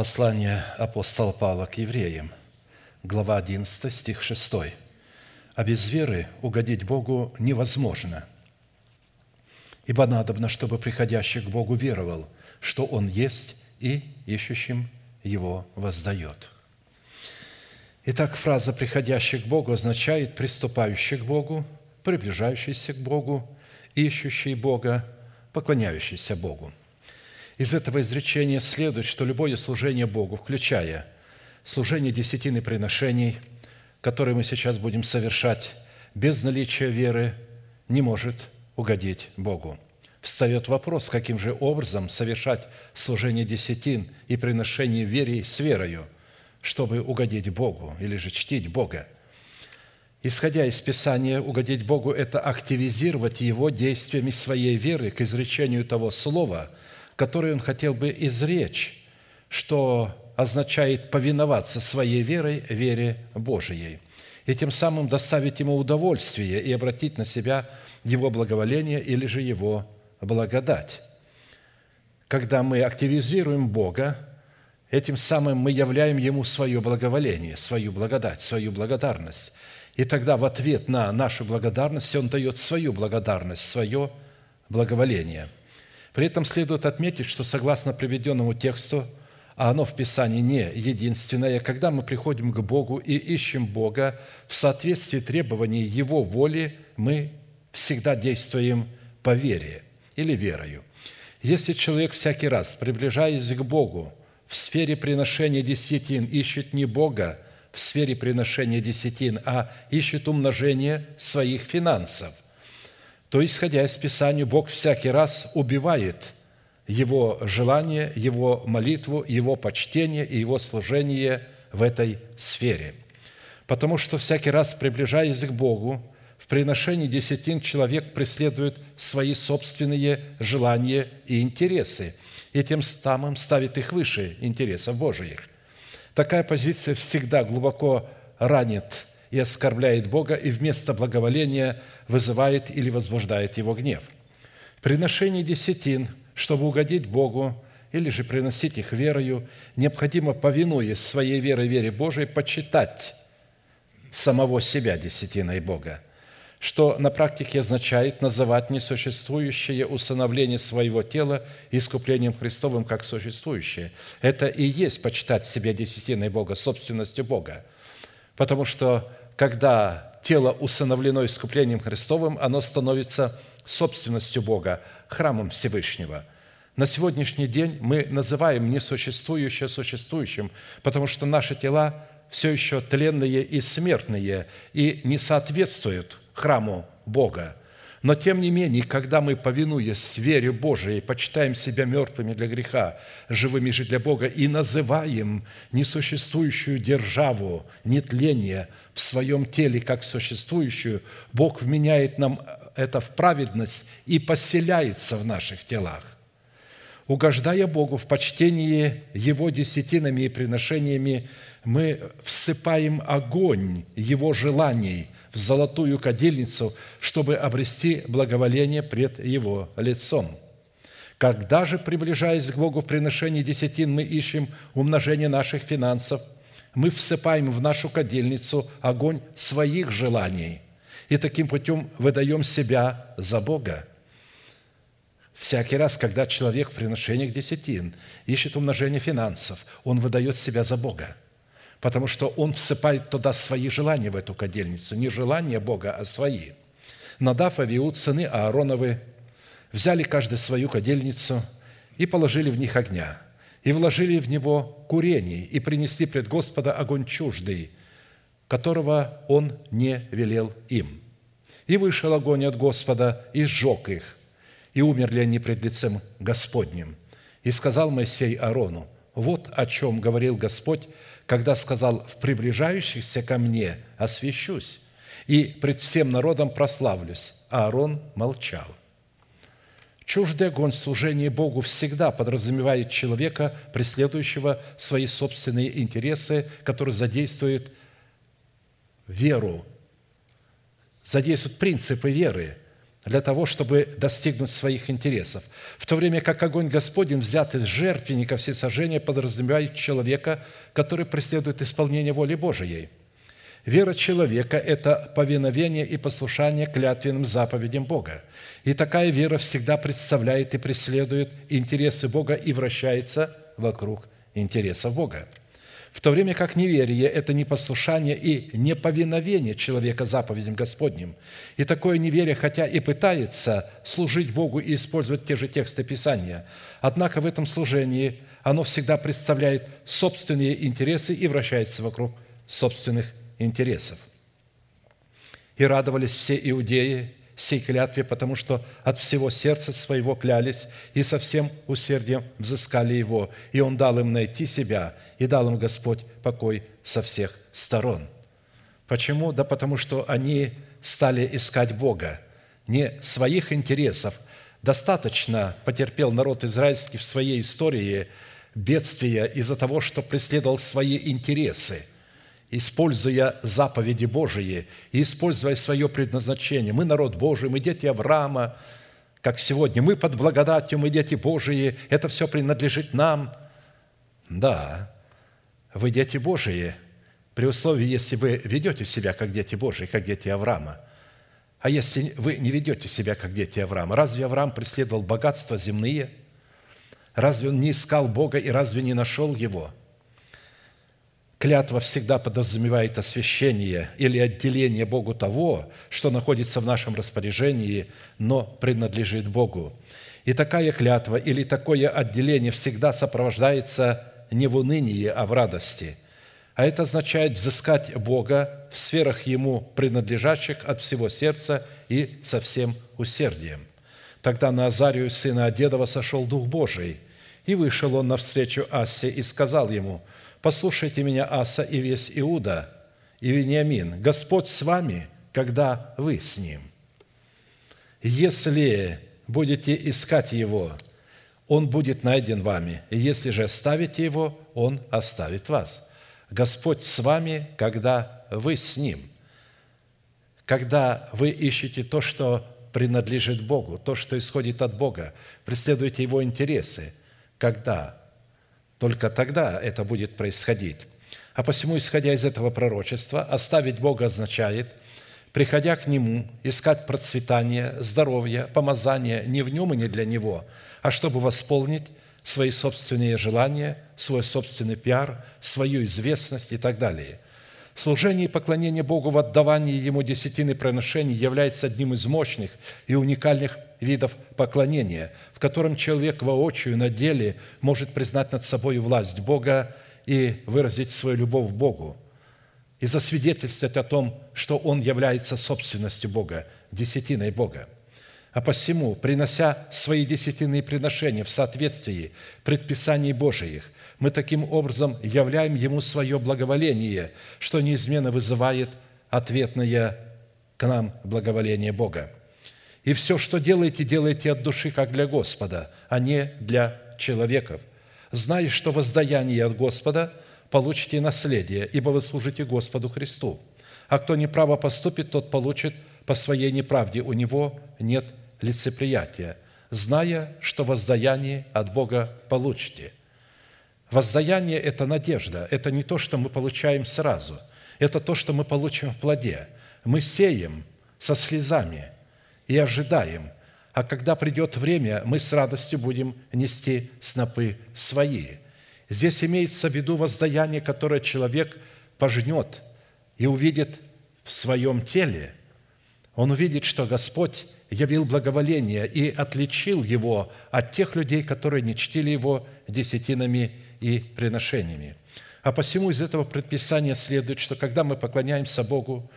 Послание апостола Павла к евреям, глава 11, стих 6. «А без веры угодить Богу невозможно, ибо надобно, чтобы приходящий к Богу веровал, что Он есть, и ищущим Его воздает». Итак, фраза «приходящий к Богу» означает «приступающий к Богу», «приближающийся к Богу», «ищущий Бога», «поклоняющийся Богу». Из этого изречения следует, что любое служение Богу, включая служение десятины приношений, которые мы сейчас будем совершать, без наличия веры не может угодить Богу. Встает вопрос, каким же образом совершать служение десятин и приношений в вере с верою, чтобы угодить Богу или же чтить Бога. Исходя из Писания, угодить Богу – это активизировать Его действиями своей веры к изречению того слова – который он хотел бы изречь, что означает повиноваться своей верой, вере Божией, и тем самым доставить ему удовольствие и обратить на себя его благоволение или же его благодать. Когда мы активизируем Бога, этим самым мы являем Ему свое благоволение, свою благодать, свою благодарность. И тогда в ответ на нашу благодарность Он дает свою благодарность, свое благоволение – при этом следует отметить, что согласно приведенному тексту, а оно в Писании не единственное, когда мы приходим к Богу и ищем Бога в соответствии требований Его воли, мы всегда действуем по вере или верою. Если человек всякий раз, приближаясь к Богу, в сфере приношения десятин ищет не Бога в сфере приношения десятин, а ищет умножение своих финансов – то, исходя из Писания, Бог всякий раз убивает его желание, его молитву, его почтение и его служение в этой сфере. Потому что всякий раз, приближаясь к Богу, в приношении десятин человек преследует свои собственные желания и интересы, и тем самым ставит их выше интересов Божиих. Такая позиция всегда глубоко ранит и оскорбляет Бога, и вместо благоволения вызывает или возбуждает Его гнев. Приношение десятин, чтобы угодить Богу, или же приносить их верою, необходимо, повинуясь своей верой, вере Божией, почитать самого себя десятиной Бога, что на практике означает называть несуществующее усыновление своего тела искуплением Христовым как существующее. Это и есть почитать себя десятиной Бога, собственностью Бога. Потому что когда тело усыновлено искуплением Христовым, оно становится собственностью Бога, храмом Всевышнего. На сегодняшний день мы называем несуществующее существующим, потому что наши тела все еще тленные и смертные и не соответствуют храму Бога. Но тем не менее, когда мы, повинуясь вере Божией, почитаем себя мертвыми для греха, живыми же для Бога, и называем несуществующую державу, нетление в своем теле как существующую, Бог вменяет нам это в праведность и поселяется в наших телах. Угождая Богу в почтении Его десятинами и приношениями, мы всыпаем огонь Его желаний – в золотую кадильницу, чтобы обрести благоволение пред Его лицом. Когда же, приближаясь к Богу в приношении десятин, мы ищем умножение наших финансов, мы всыпаем в нашу кадильницу огонь своих желаний и таким путем выдаем себя за Бога. Всякий раз, когда человек в приношениях десятин ищет умножение финансов, он выдает себя за Бога – потому что он всыпает туда свои желания в эту кадельницу, не желания Бога, а свои. Надав, Авиуд, сыны Аароновы, взяли каждый свою кадельницу и положили в них огня, и вложили в него курение, и принесли пред Господа огонь чуждый, которого он не велел им. И вышел огонь от Господа, и сжег их, и умерли они пред лицем Господним. И сказал Моисей Аарону, вот о чем говорил Господь когда сказал, «В приближающихся ко мне освящусь, и пред всем народом прославлюсь». А Аарон молчал. Чуждый огонь служения Богу всегда подразумевает человека, преследующего свои собственные интересы, который задействует веру, задействует принципы веры, для того, чтобы достигнуть своих интересов. В то время как огонь Господень, взят из жертвенника всесожжения, подразумевает человека, который преследует исполнение воли Божией. Вера человека – это повиновение и послушание клятвенным заповедям Бога. И такая вера всегда представляет и преследует интересы Бога и вращается вокруг интересов Бога в то время как неверие – это непослушание и неповиновение человека заповедям Господним. И такое неверие, хотя и пытается служить Богу и использовать те же тексты Писания, однако в этом служении оно всегда представляет собственные интересы и вращается вокруг собственных интересов. И радовались все иудеи, сей клятве, потому что от всего сердца своего клялись и со всем усердием взыскали его, и он дал им найти себя, и дал им Господь покой со всех сторон. Почему? Да потому что они стали искать Бога, не своих интересов. Достаточно потерпел народ израильский в своей истории бедствия из-за того, что преследовал свои интересы – используя заповеди Божии используя свое предназначение. Мы народ Божий, мы дети Авраама, как сегодня. Мы под благодатью, мы дети Божии. Это все принадлежит нам. Да, вы дети Божии, при условии, если вы ведете себя как дети Божии, как дети Авраама. А если вы не ведете себя как дети Авраама, разве Авраам преследовал богатства земные? Разве он не искал Бога и разве не нашел Его – Клятва всегда подразумевает освящение или отделение Богу того, что находится в нашем распоряжении, но принадлежит Богу. И такая клятва или такое отделение всегда сопровождается не в унынии, а в радости. А это означает взыскать Бога в сферах Ему принадлежащих от всего сердца и со всем усердием. Тогда на Азарию, сына Одедова, сошел Дух Божий, и вышел он навстречу Ассе и сказал ему – Послушайте меня, Аса и весь Иуда и Вениамин. Господь с вами, когда вы с Ним. Если будете искать Его, Он будет найден вами. И если же оставите Его, Он оставит вас. Господь с вами, когда вы с Ним. Когда вы ищете то, что принадлежит Богу, то, что исходит от Бога, преследуете Его интересы. Когда? Только тогда это будет происходить. А посему, исходя из этого пророчества, оставить Бога означает, приходя к Нему, искать процветание, здоровье, помазание не в Нем и не для Него, а чтобы восполнить свои собственные желания, свой собственный пиар, свою известность и так далее – Служение и поклонение Богу в отдавании Ему десятины приношений является одним из мощных и уникальных видов поклонения, в котором человек воочию на деле может признать над собой власть Бога и выразить свою любовь к Богу и засвидетельствовать о том, что он является собственностью Бога, десятиной Бога. А посему, принося свои десятинные приношения в соответствии предписаний Божиих – мы таким образом являем Ему свое благоволение, что неизменно вызывает ответное к нам благоволение Бога. И все, что делаете, делайте от души, как для Господа, а не для человеков, зная, что воздаяние от Господа получите наследие, ибо вы служите Господу Христу. А кто неправо поступит, тот получит по своей неправде. У него нет лицеприятия, зная, что воздаяние от Бога получите – Воздаяние – это надежда, это не то, что мы получаем сразу, это то, что мы получим в плоде. Мы сеем со слезами и ожидаем, а когда придет время, мы с радостью будем нести снопы свои. Здесь имеется в виду воздаяние, которое человек пожнет и увидит в своем теле. Он увидит, что Господь явил благоволение и отличил его от тех людей, которые не чтили его десятинами и приношениями. А посему из этого предписания следует, что когда мы поклоняемся Богу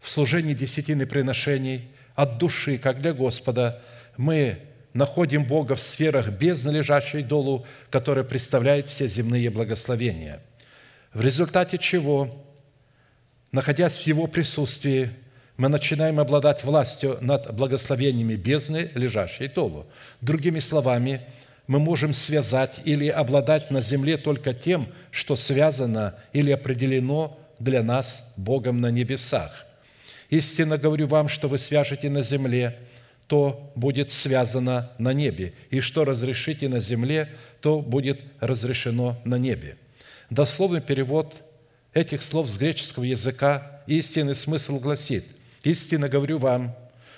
в служении десятины приношений от души, как для Господа, мы находим Бога в сферах без належащей долу, которая представляет все земные благословения. В результате чего, находясь в Его присутствии, мы начинаем обладать властью над благословениями бездны, лежащей долу. Другими словами – мы можем связать или обладать на земле только тем, что связано или определено для нас Богом на небесах. Истинно говорю вам, что вы свяжете на земле то будет связано на небе, и что разрешите на земле, то будет разрешено на небе». Дословный перевод этих слов с греческого языка истинный смысл гласит «Истинно говорю вам,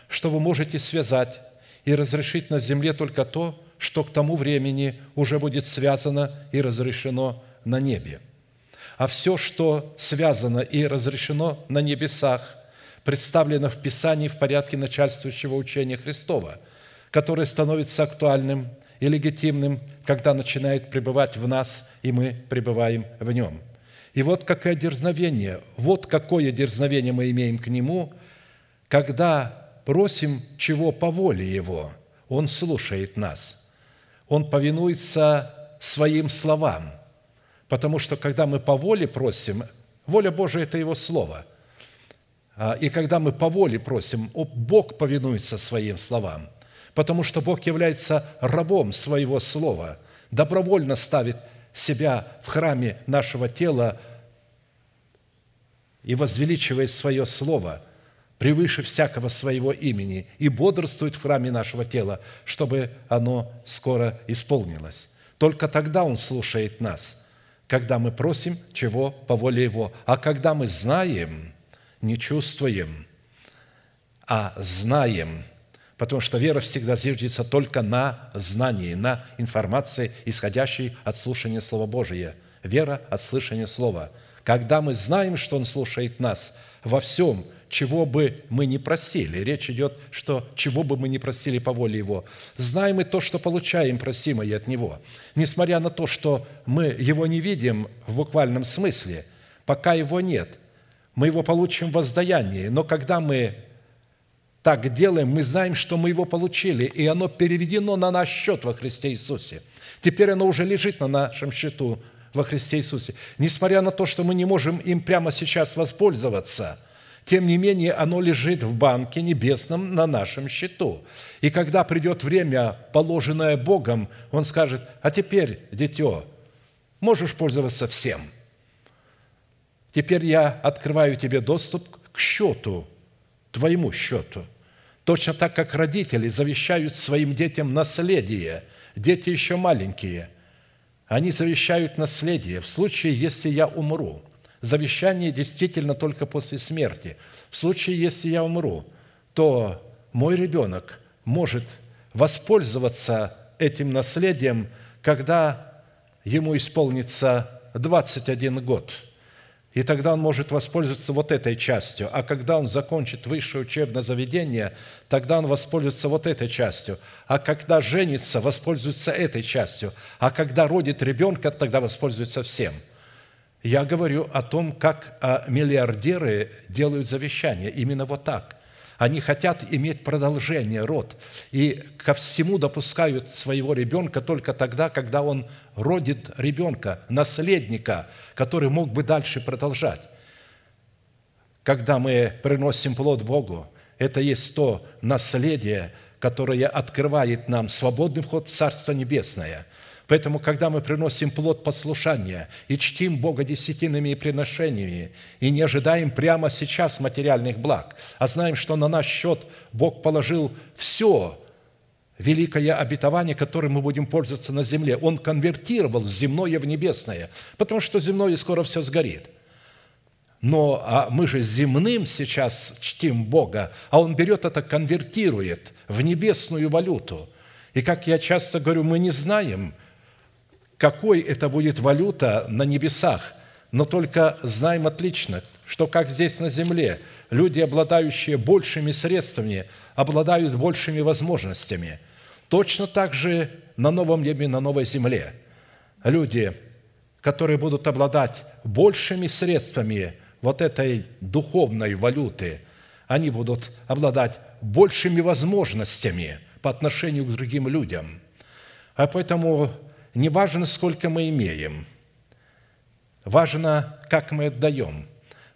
что вы можете связать и разрешить на земле только то, что к тому времени уже будет связано и разрешено на небе. А все, что связано и разрешено на небесах, представлено в Писании в порядке начальствующего учения Христова, которое становится актуальным и легитимным, когда начинает пребывать в нас, и мы пребываем в нем. И вот какое дерзновение, вот какое дерзновение мы имеем к Нему, когда просим чего по воле Его, Он слушает нас, Он повинуется своим словам, потому что когда мы по воле просим, воля Божия – это Его Слово – а, и когда мы по воле просим, Бог повинуется своим словам, потому что Бог является рабом своего слова, добровольно ставит себя в храме нашего тела и возвеличивает свое слово превыше всякого своего имени и бодрствует в храме нашего тела, чтобы оно скоро исполнилось. Только тогда Он слушает нас, когда мы просим чего по воле Его. А когда мы знаем – не чувствуем, а знаем, потому что вера всегда зиждется только на знании, на информации, исходящей от слушания Слова Божия. Вера от слышания Слова. Когда мы знаем, что Он слушает нас во всем, чего бы мы ни просили. Речь идет, что чего бы мы ни просили по воле Его. Знаем мы то, что получаем просимое от Него. Несмотря на то, что мы Его не видим в буквальном смысле, пока Его нет, мы его получим в воздаянии. Но когда мы так делаем, мы знаем, что мы его получили, и оно переведено на наш счет во Христе Иисусе. Теперь оно уже лежит на нашем счету во Христе Иисусе. Несмотря на то, что мы не можем им прямо сейчас воспользоваться, тем не менее оно лежит в банке небесном на нашем счету. И когда придет время, положенное Богом, Он скажет, а теперь, дитё, можешь пользоваться всем – Теперь я открываю тебе доступ к счету, твоему счету. Точно так, как родители завещают своим детям наследие. Дети еще маленькие. Они завещают наследие в случае, если я умру. Завещание действительно только после смерти. В случае, если я умру, то мой ребенок может воспользоваться этим наследием, когда ему исполнится 21 год – и тогда он может воспользоваться вот этой частью. А когда он закончит высшее учебное заведение, тогда он воспользуется вот этой частью. А когда женится, воспользуется этой частью. А когда родит ребенка, тогда воспользуется всем. Я говорю о том, как а, миллиардеры делают завещание. Именно вот так. Они хотят иметь продолжение, род. И ко всему допускают своего ребенка только тогда, когда он родит ребенка, наследника, который мог бы дальше продолжать. Когда мы приносим плод Богу, это есть то наследие, которое открывает нам свободный вход в Царство Небесное – Поэтому, когда мы приносим плод послушания и чтим Бога десятинными и приношениями, и не ожидаем прямо сейчас материальных благ, а знаем, что на наш счет Бог положил все великое обетование, которым мы будем пользоваться на земле. Он конвертировал земное в небесное, потому что земное скоро все сгорит. Но а мы же земным сейчас чтим Бога, а Он берет это, конвертирует в небесную валюту. И как я часто говорю, мы не знаем, какой это будет валюта на небесах, но только знаем отлично, что как здесь на земле люди, обладающие большими средствами, обладают большими возможностями, точно так же на новом небе, на новой земле. Люди, которые будут обладать большими средствами вот этой духовной валюты, они будут обладать большими возможностями по отношению к другим людям. А поэтому не важно, сколько мы имеем, важно, как мы отдаем,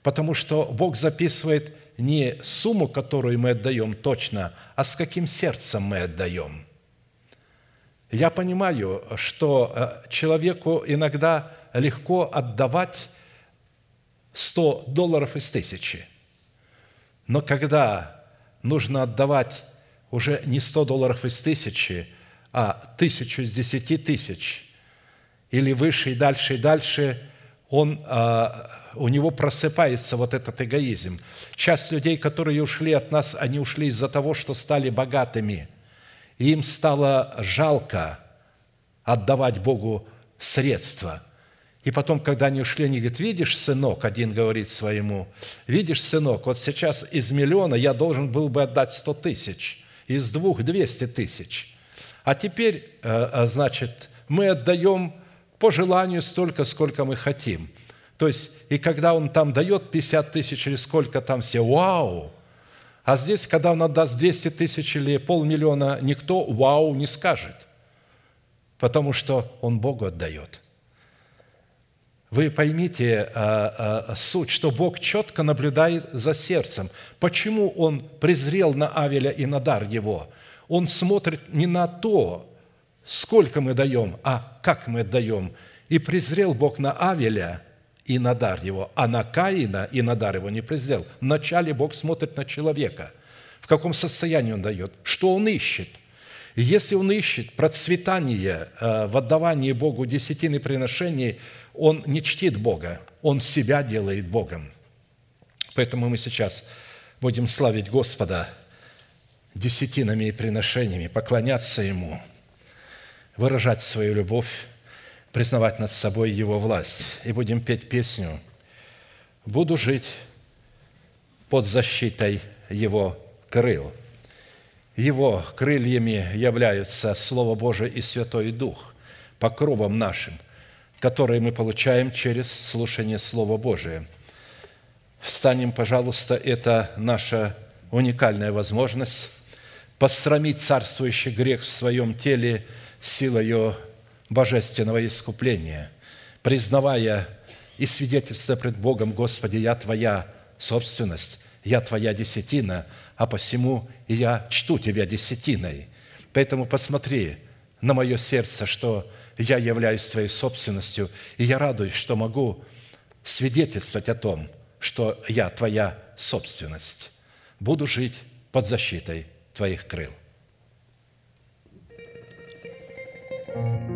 потому что Бог записывает не сумму, которую мы отдаем точно, а с каким сердцем мы отдаем. Я понимаю, что э, человеку иногда легко отдавать 100 долларов из тысячи, но когда нужно отдавать уже не 100 долларов из тысячи, а тысячу из десяти тысяч, или выше и дальше и дальше, он, а, у него просыпается вот этот эгоизм. Часть людей, которые ушли от нас, они ушли из-за того, что стали богатыми. И им стало жалко отдавать Богу средства – и потом, когда они ушли, они говорят, видишь, сынок, один говорит своему, видишь, сынок, вот сейчас из миллиона я должен был бы отдать сто тысяч, из двух – двести тысяч. А теперь, э, э, значит, мы отдаем по желанию столько, сколько мы хотим. То есть, и когда он там дает 50 тысяч или сколько там все, вау! А здесь, когда он отдаст 200 тысяч или полмиллиона, никто вау не скажет, потому что он Богу отдает – вы поймите а, а, суть, что Бог четко наблюдает за сердцем. Почему Он презрел на Авеля и на дар его? Он смотрит не на то, сколько мы даем, а как мы даем. И презрел Бог на Авеля и на дар его, а на Каина и на дар его не презрел. Вначале Бог смотрит на человека. В каком состоянии он дает? Что он ищет? Если он ищет процветание а, в отдавании Богу десятины приношений – он не чтит Бога, он себя делает Богом. Поэтому мы сейчас будем славить Господа десятинами и приношениями, поклоняться Ему, выражать свою любовь, признавать над собой Его власть. И будем петь песню «Буду жить под защитой Его крыл». Его крыльями являются Слово Божие и Святой Дух, покровом нашим – которые мы получаем через слушание Слова Божия. Встанем, пожалуйста, это наша уникальная возможность посрамить царствующий грех в своем теле силою божественного искупления, признавая и свидетельствуя пред Богом, Господи, я Твоя собственность, я Твоя десятина, а посему я чту Тебя десятиной. Поэтому посмотри на мое сердце, что я являюсь твоей собственностью, и я радуюсь, что могу свидетельствовать о том, что я твоя собственность. Буду жить под защитой твоих крыл. thank you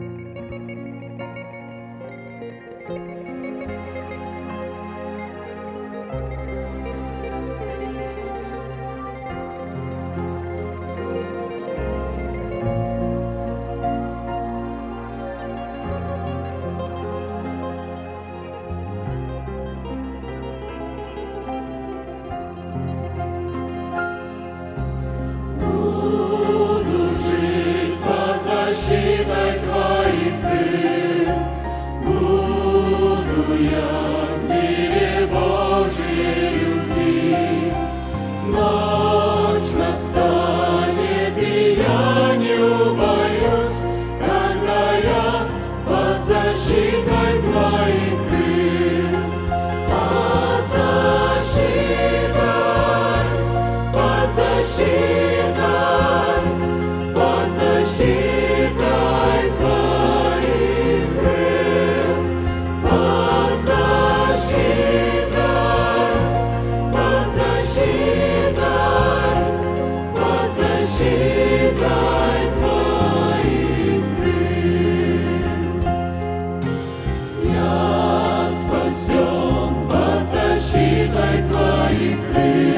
спасен под защитой Твоих крыльев.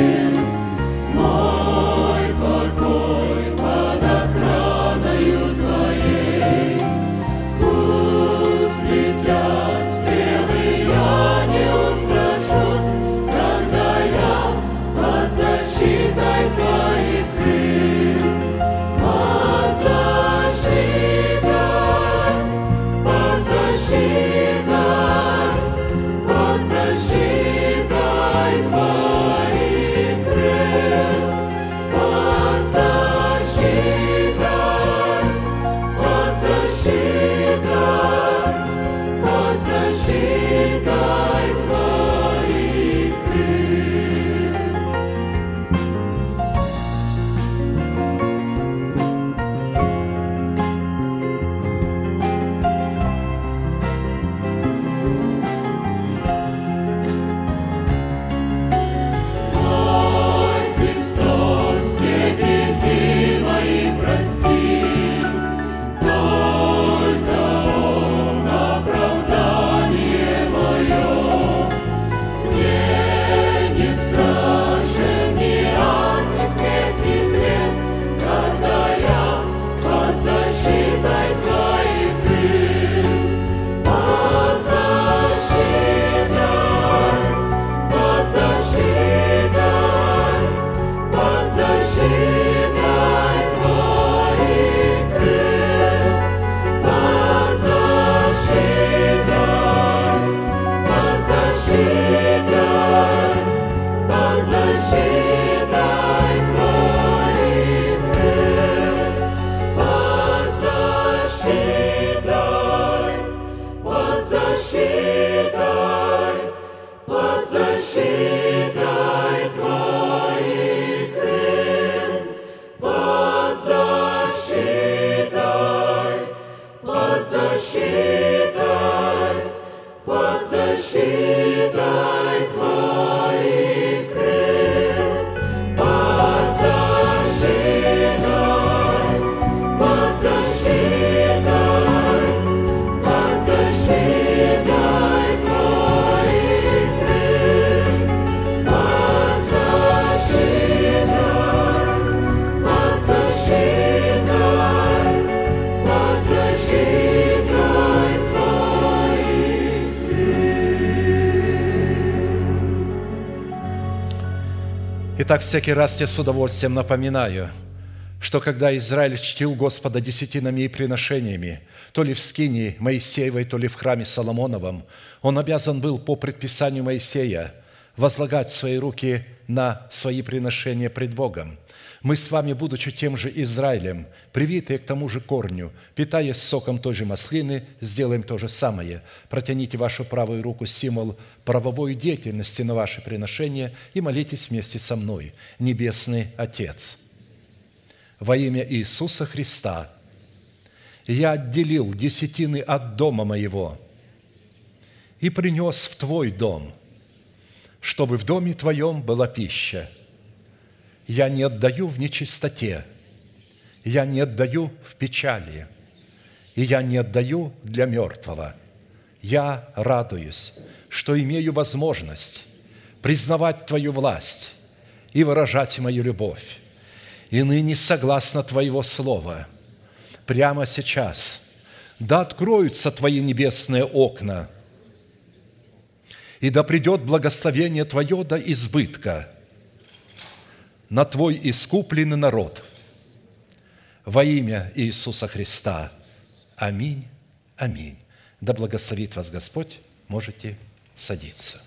新时代，我则时代。Итак, всякий раз я с удовольствием напоминаю, что когда Израиль чтил Господа десятинами и приношениями, то ли в скинии Моисеевой, то ли в храме Соломоновом, он обязан был по предписанию Моисея возлагать свои руки на свои приношения пред Богом – мы с вами, будучи тем же Израилем, привитые к тому же корню, питаясь соком той же маслины, сделаем то же самое. Протяните вашу правую руку, символ правовой деятельности на ваше приношение, и молитесь вместе со мной. Небесный Отец, во имя Иисуса Христа я отделил десятины от дома моего и принес в Твой дом, чтобы в доме Твоем была пища – я не отдаю в нечистоте, я не отдаю в печали, и я не отдаю для мертвого. Я радуюсь, что имею возможность признавать Твою власть и выражать мою любовь. И ныне, согласно Твоего Слова, прямо сейчас, да откроются Твои небесные окна, и да придет благословение Твое до избытка – на Твой искупленный народ. Во имя Иисуса Христа. Аминь. Аминь. Да благословит вас Господь. Можете садиться.